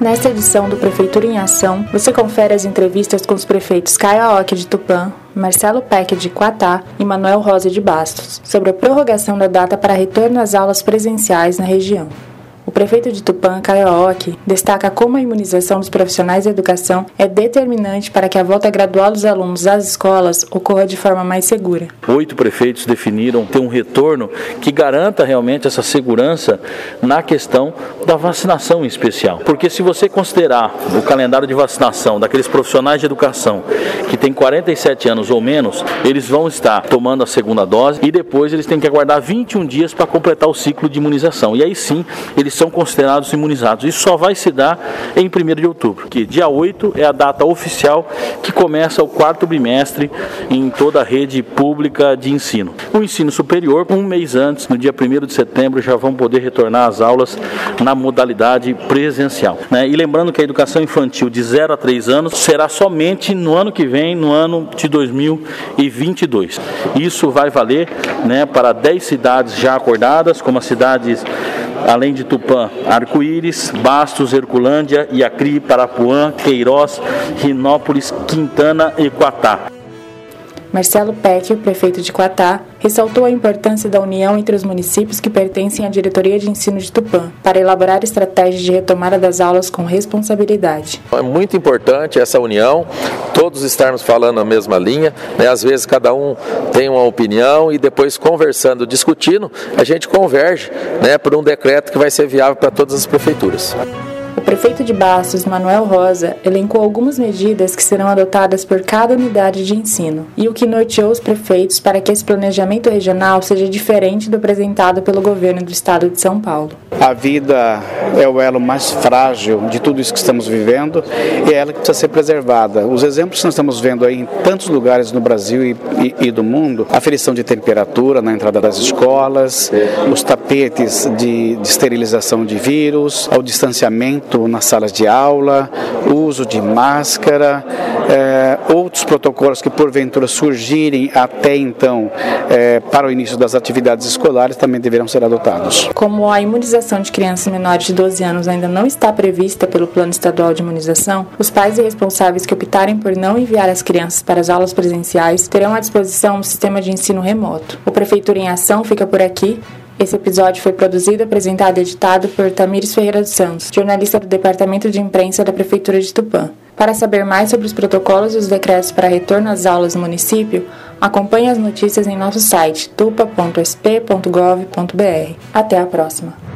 Nesta edição do Prefeitura em Ação, você confere as entrevistas com os prefeitos Caio Aoki de Tupã, Marcelo Peck de Quatá e Manuel Rosa de Bastos, sobre a prorrogação da data para retorno às aulas presenciais na região. Prefeito de Tupã, Aoki, destaca como a imunização dos profissionais da educação é determinante para que a volta gradual dos alunos às escolas ocorra de forma mais segura. Oito prefeitos definiram ter um retorno que garanta realmente essa segurança na questão da vacinação em especial. Porque se você considerar o calendário de vacinação daqueles profissionais de educação que têm 47 anos ou menos, eles vão estar tomando a segunda dose e depois eles têm que aguardar 21 dias para completar o ciclo de imunização. E aí sim, eles são considerados imunizados. Isso só vai se dar em 1 de outubro, que dia 8 é a data oficial que começa o quarto bimestre em toda a rede pública de ensino. O ensino superior, um mês antes, no dia 1 de setembro, já vão poder retornar às aulas na modalidade presencial. Né? E lembrando que a educação infantil de 0 a 3 anos será somente no ano que vem, no ano de 2022. Isso vai valer né, para 10 cidades já acordadas, como as cidades além de Tupã, Arco-Íris, Bastos, Herculândia, Iacri, Parapuã, Queiroz, Rinópolis, Quintana e Quatá. Marcelo Peck, prefeito de Quatá, ressaltou a importância da união entre os municípios que pertencem à Diretoria de Ensino de Tupã para elaborar estratégias de retomada das aulas com responsabilidade. É muito importante essa união, todos estarmos falando a mesma linha, né? às vezes cada um tem uma opinião e depois conversando, discutindo, a gente converge né, por um decreto que vai ser viável para todas as prefeituras. O prefeito de Bastos, Manuel Rosa, elencou algumas medidas que serão adotadas por cada unidade de ensino e o que norteou os prefeitos para que esse planejamento regional seja diferente do apresentado pelo governo do estado de São Paulo. A vida é o elo mais frágil de tudo isso que estamos vivendo e é ela que precisa ser preservada. Os exemplos que nós estamos vendo aí em tantos lugares no Brasil e, e, e do mundo, a aferição de temperatura na entrada das escolas, os tapetes de, de esterilização de vírus, o distanciamento nas salas de aula, uso de máscara, é, outros protocolos que porventura surgirem até então é, para o início das atividades escolares também deverão ser adotados. Como a imunização de crianças menores de 12 anos ainda não está prevista pelo Plano Estadual de Imunização, os pais e responsáveis que optarem por não enviar as crianças para as aulas presenciais terão à disposição um sistema de ensino remoto. O Prefeitura em Ação fica por aqui. Esse episódio foi produzido, apresentado e editado por Tamires Ferreira dos Santos, jornalista do Departamento de Imprensa da Prefeitura de Tupã. Para saber mais sobre os protocolos e os decretos para retorno às aulas no município, acompanhe as notícias em nosso site tupa.sp.gov.br. Até a próxima!